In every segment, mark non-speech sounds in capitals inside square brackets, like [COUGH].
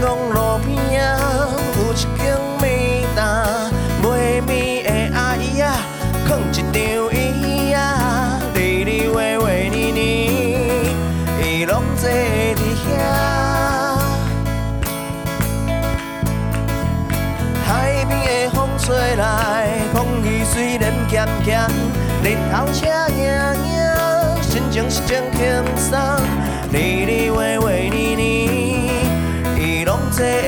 讲路边，有一间麦当，卖面的阿姨啊，放一张椅啊，里里歪歪里里，伊拢坐伫遐。海边的风吹来，空气虽然咸咸，日头赤影影，心情是真轻松，里里歪歪里里。拢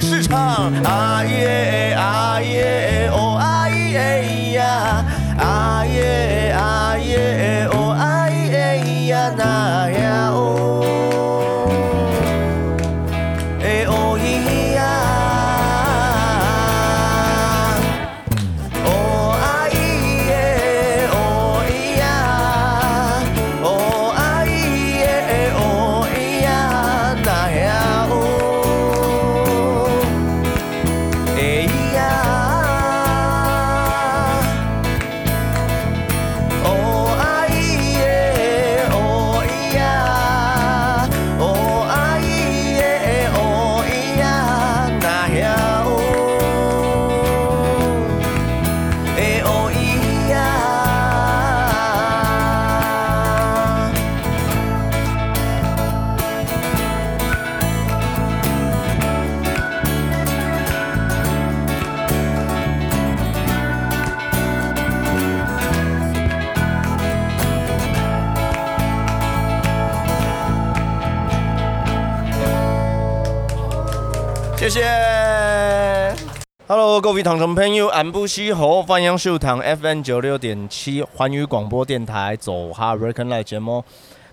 市场。啊耶啊耶。谢，Hello，各位听众朋友，俺不西好，欢迎收听 FM 九六点七环宇广播电台走哈 Recon 节目，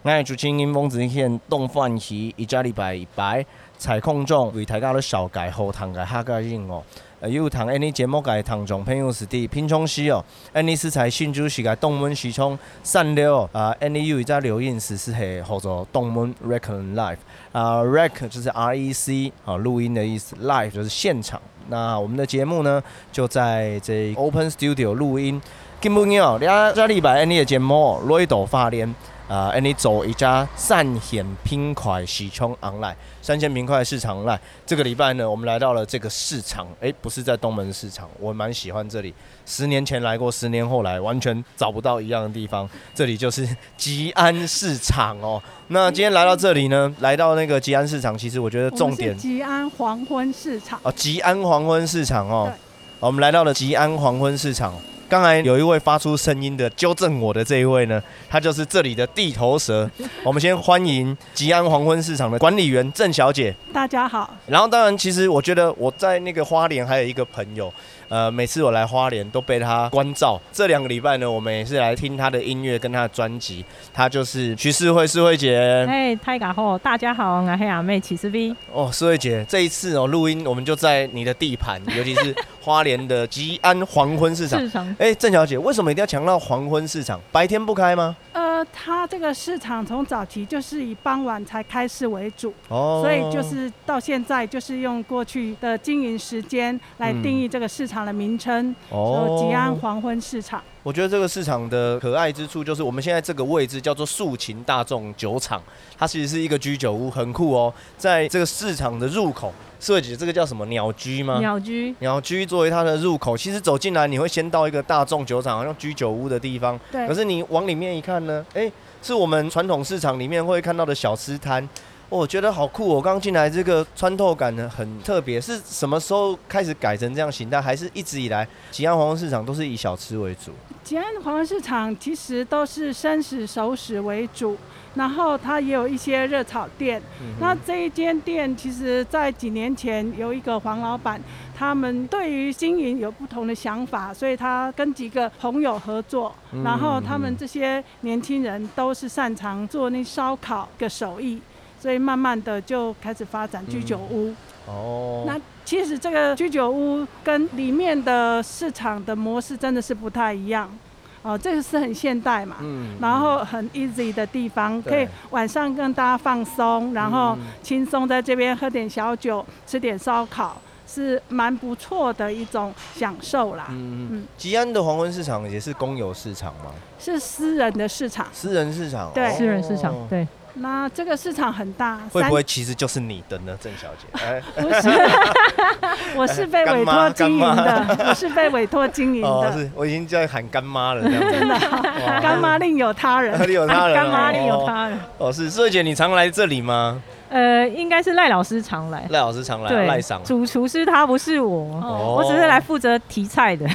我系主持人翁子贤，东欢喜一家礼拜一拜，采控中为大家的小改后堂嘅哈个音哦。有谈安尼节目嘅听众朋友是伫平昌市哦，安尼是在新竹市嘅东门西涌三六啊，安尼有一只留言是是系叫做东门 Recon Live 啊，Rec 就是 R E C 啊，录音的意思，Live 就是现场。那我们的节目呢就在这 Open Studio 录音。今晡日哦，两个礼拜安尼的节目，累到发连。啊，哎，你走一家三险拼快喜冲昂来三线拼快市场来，这个礼拜呢，我们来到了这个市场，哎，不是在东门市场，我蛮喜欢这里。十年前来过，十年后来，完全找不到一样的地方。这里就是吉安市场哦。那今天来到这里呢，来到那个吉安市场，其实我觉得重点。吉安黄昏市场。哦，吉安黄昏市场哦。我们来到了吉安黄昏市场。刚才有一位发出声音的纠正我的这一位呢，他就是这里的地头蛇。[LAUGHS] 我们先欢迎吉安黄昏市场的管理员郑小姐。大家好。然后当然，其实我觉得我在那个花莲还有一个朋友。呃，每次我来花莲都被他关照。这两个礼拜呢，我们也是来听他的音乐跟他的专辑。他就是徐世慧，世慧姐。哎，太嘎好，大家好，我是阿妹起司 V。哦，世慧姐，这一次哦录音，我们就在你的地盘，尤其是花莲的吉安黄昏市场。市场。哎，郑小姐，为什么一定要强调黄昏市场？白天不开吗？呃，它这个市场从早期就是以傍晚才开市为主，哦，所以就是到现在就是用过去的经营时间来定义这个市场的名称，哦，吉安黄昏市场。我觉得这个市场的可爱之处就是我们现在这个位置叫做素琴大众酒厂，它其实是一个居酒屋，很酷哦，在这个市场的入口。设计这个叫什么鸟居吗？鸟居，鸟居作为它的入口，其实走进来你会先到一个大众酒厂，好像居酒屋的地方。对。可是你往里面一看呢，哎，是我们传统市场里面会看到的小吃摊。哦，我觉得好酷哦！我刚进来，这个穿透感呢很特别。是什么时候开始改成这样形态？还是一直以来吉安黄昏市场都是以小吃为主？吉安黄昏市场其实都是生食熟食为主。然后它也有一些热炒店。嗯、那这一间店，其实在几年前有一个黄老板，他们对于经营有不同的想法，所以他跟几个朋友合作。嗯、然后他们这些年轻人都是擅长做那烧烤的手艺，所以慢慢的就开始发展居酒屋。嗯、哦。那其实这个居酒屋跟里面的市场的模式真的是不太一样。哦，这个是很现代嘛，嗯，然后很 easy 的地方，可以晚上跟大家放松，然后轻松在这边喝点小酒，吃点烧烤，是蛮不错的一种享受啦。嗯嗯。吉安的黄昏市场也是公有市场吗？是私人的市场。私人市场。对，私人市场，对。那这个市场很大，会不会其实就是你的呢，郑小姐？[LAUGHS] 哎，不是，[LAUGHS] 我是被委托经营的，我是被委托经营的。哦，是，我已经在喊干妈了，这样。真的，干妈另有他人，[LAUGHS] 另有他人，干妈另有他人。哦，是，世慧姐，你常来这里吗？呃，应该是赖老师常来。赖老师常来，赖上。主厨师他不是我，我只是来负责提菜的。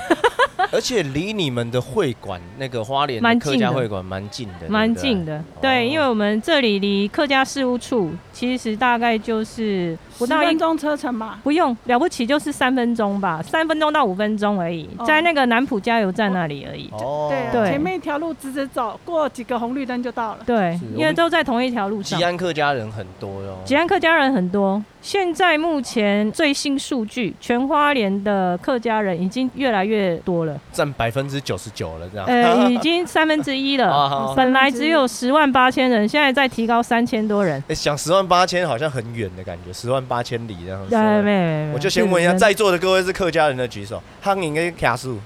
[LAUGHS] 而且离你们的会馆那个花莲客家会馆蛮近的，蛮近的。对，因为我们这里离客家事务处其实大概就是不到一分钟车程嘛，不用了不起就是三分钟吧，三分钟到五分钟而已，在那个南浦加油站那里而已。哦，对，前面一条路直直走，过几个红绿灯就到了。对，因为都在同一条路上。吉安客家人很多哟。吉安客家人很多。现在目前最新数据，全花莲的客家人已经越来越多了，占百分之九十九了，这样。呃，[LAUGHS] 已经三分之一了。本来只有十万八千人，现在在提高三千多人。哎，想十万八千好像很远的感觉，十万八千里这样。对，没没。我就先问一下，在座的各位是客家人的举手，汉应该卡数。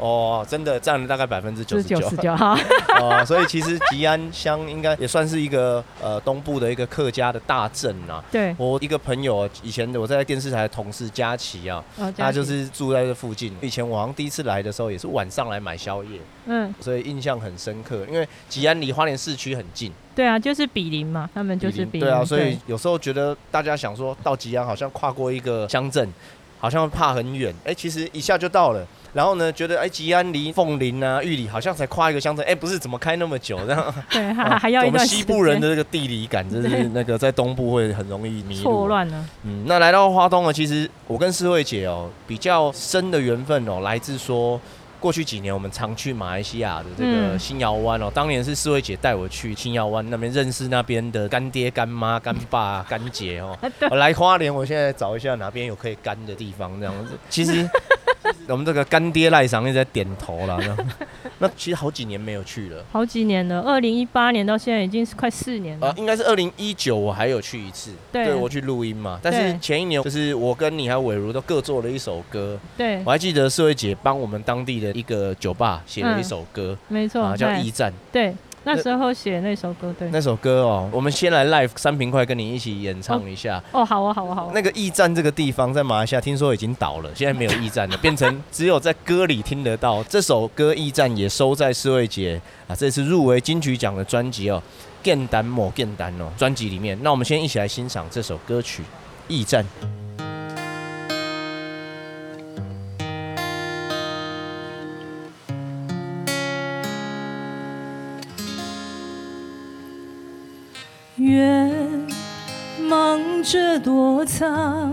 哦，真的占了大概百分之九十九。九十九哈。[LAUGHS] 哦，所以其实吉安乡应该也算是一个呃东部的一个客家的大镇呐。对。我一个朋友以前我在电视台的同事佳琪啊，哦、他就是住在这附近。以前我好像第一次来的时候也是晚上来买宵夜，嗯，所以印象很深刻。因为吉安离花莲市区很近。对啊，就是比邻嘛，他们就是比邻。对啊，所以有时候觉得大家想说到吉安好像跨过一个乡镇，好像怕很远。哎、欸，其实一下就到了。然后呢，觉得哎，吉安离凤林啊、玉里好像才跨一个乡镇，哎，不是怎么开那么久这样？[LAUGHS] 对，还 [LAUGHS] 还要。我们西部人的这个地理感，真是那个在东部会很容易迷路。错乱了。嗯，那来到花东呢，其实我跟世慧姐哦比较深的缘分哦，来自说过去几年我们常去马来西亚的这个新窑湾哦，当年是四位姐带我去新窑湾那边认识那边的干爹、干妈、干爸、干姐哦。[LAUGHS] 我来花莲，我现在找一下哪边有可以干的地方这样子。[LAUGHS] 其实。我们这个干爹赖上一直在点头了，[LAUGHS] 那其实好几年没有去了，好几年了，二零一八年到现在已经是快四年了。呃，应该是二零一九我还有去一次，对，对我去录音嘛。但是前一年就是我跟你还有伟如都各做了一首歌，对，我还记得四位姐帮我们当地的一个酒吧写了一首歌，嗯、没错，叫驿站，对。那时候写那首歌，对，那首歌哦，我们先来 live 三平快跟你一起演唱一下。哦，好啊，好啊，好啊。那个驿站这个地方在马来西亚听说已经倒了，现在没有驿站了，变成只有在歌里听得到。这首歌驿站也收在施慧杰啊，这次入围金曲奖的专辑哦，《简单某简单》哦，专辑里面。那我们先一起来欣赏这首歌曲《驿站》。这躲藏，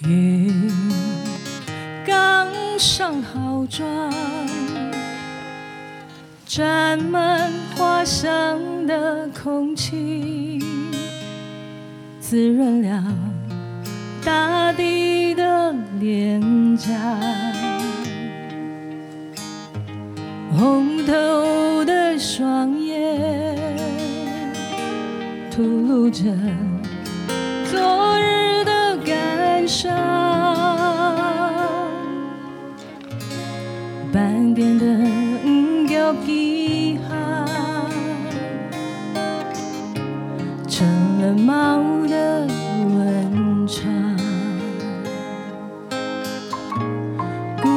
云刚上好妆，沾满花香的空气，滋润了大地的脸颊，红透的双眼。吐露着昨日的感伤，半边的脚印成了猫的温床，古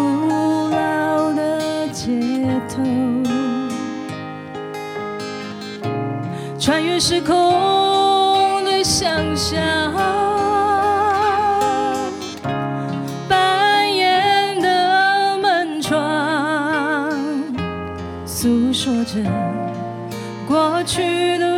老的街头，穿越时空。说着过去的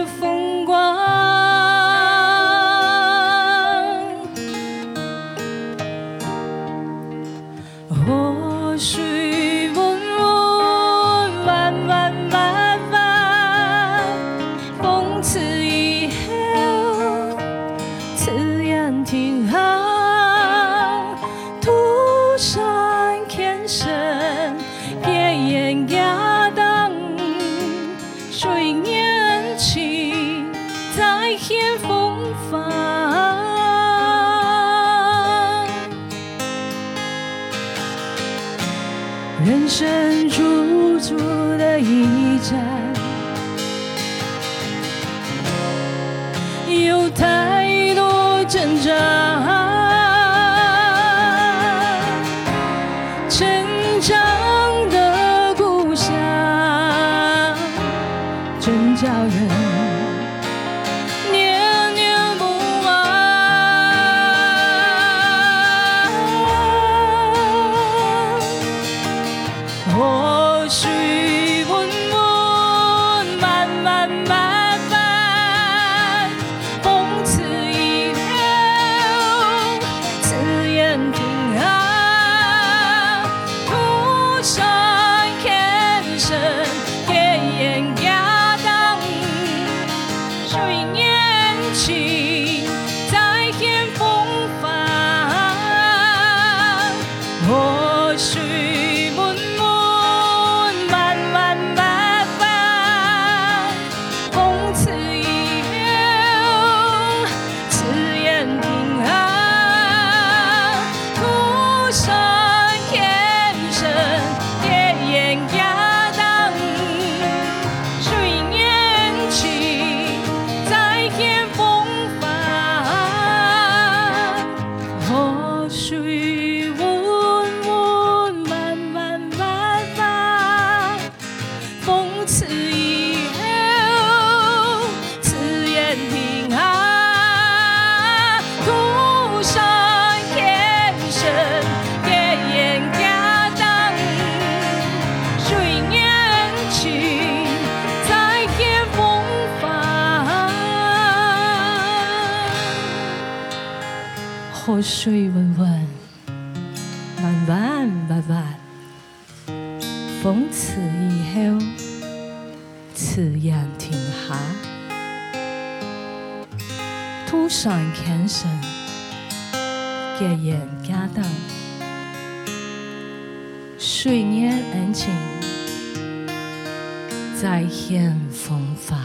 水温温，慢慢慢慢，从此以后，刺眼停下，土上看生，结缘家当，水面恩情，再现风华。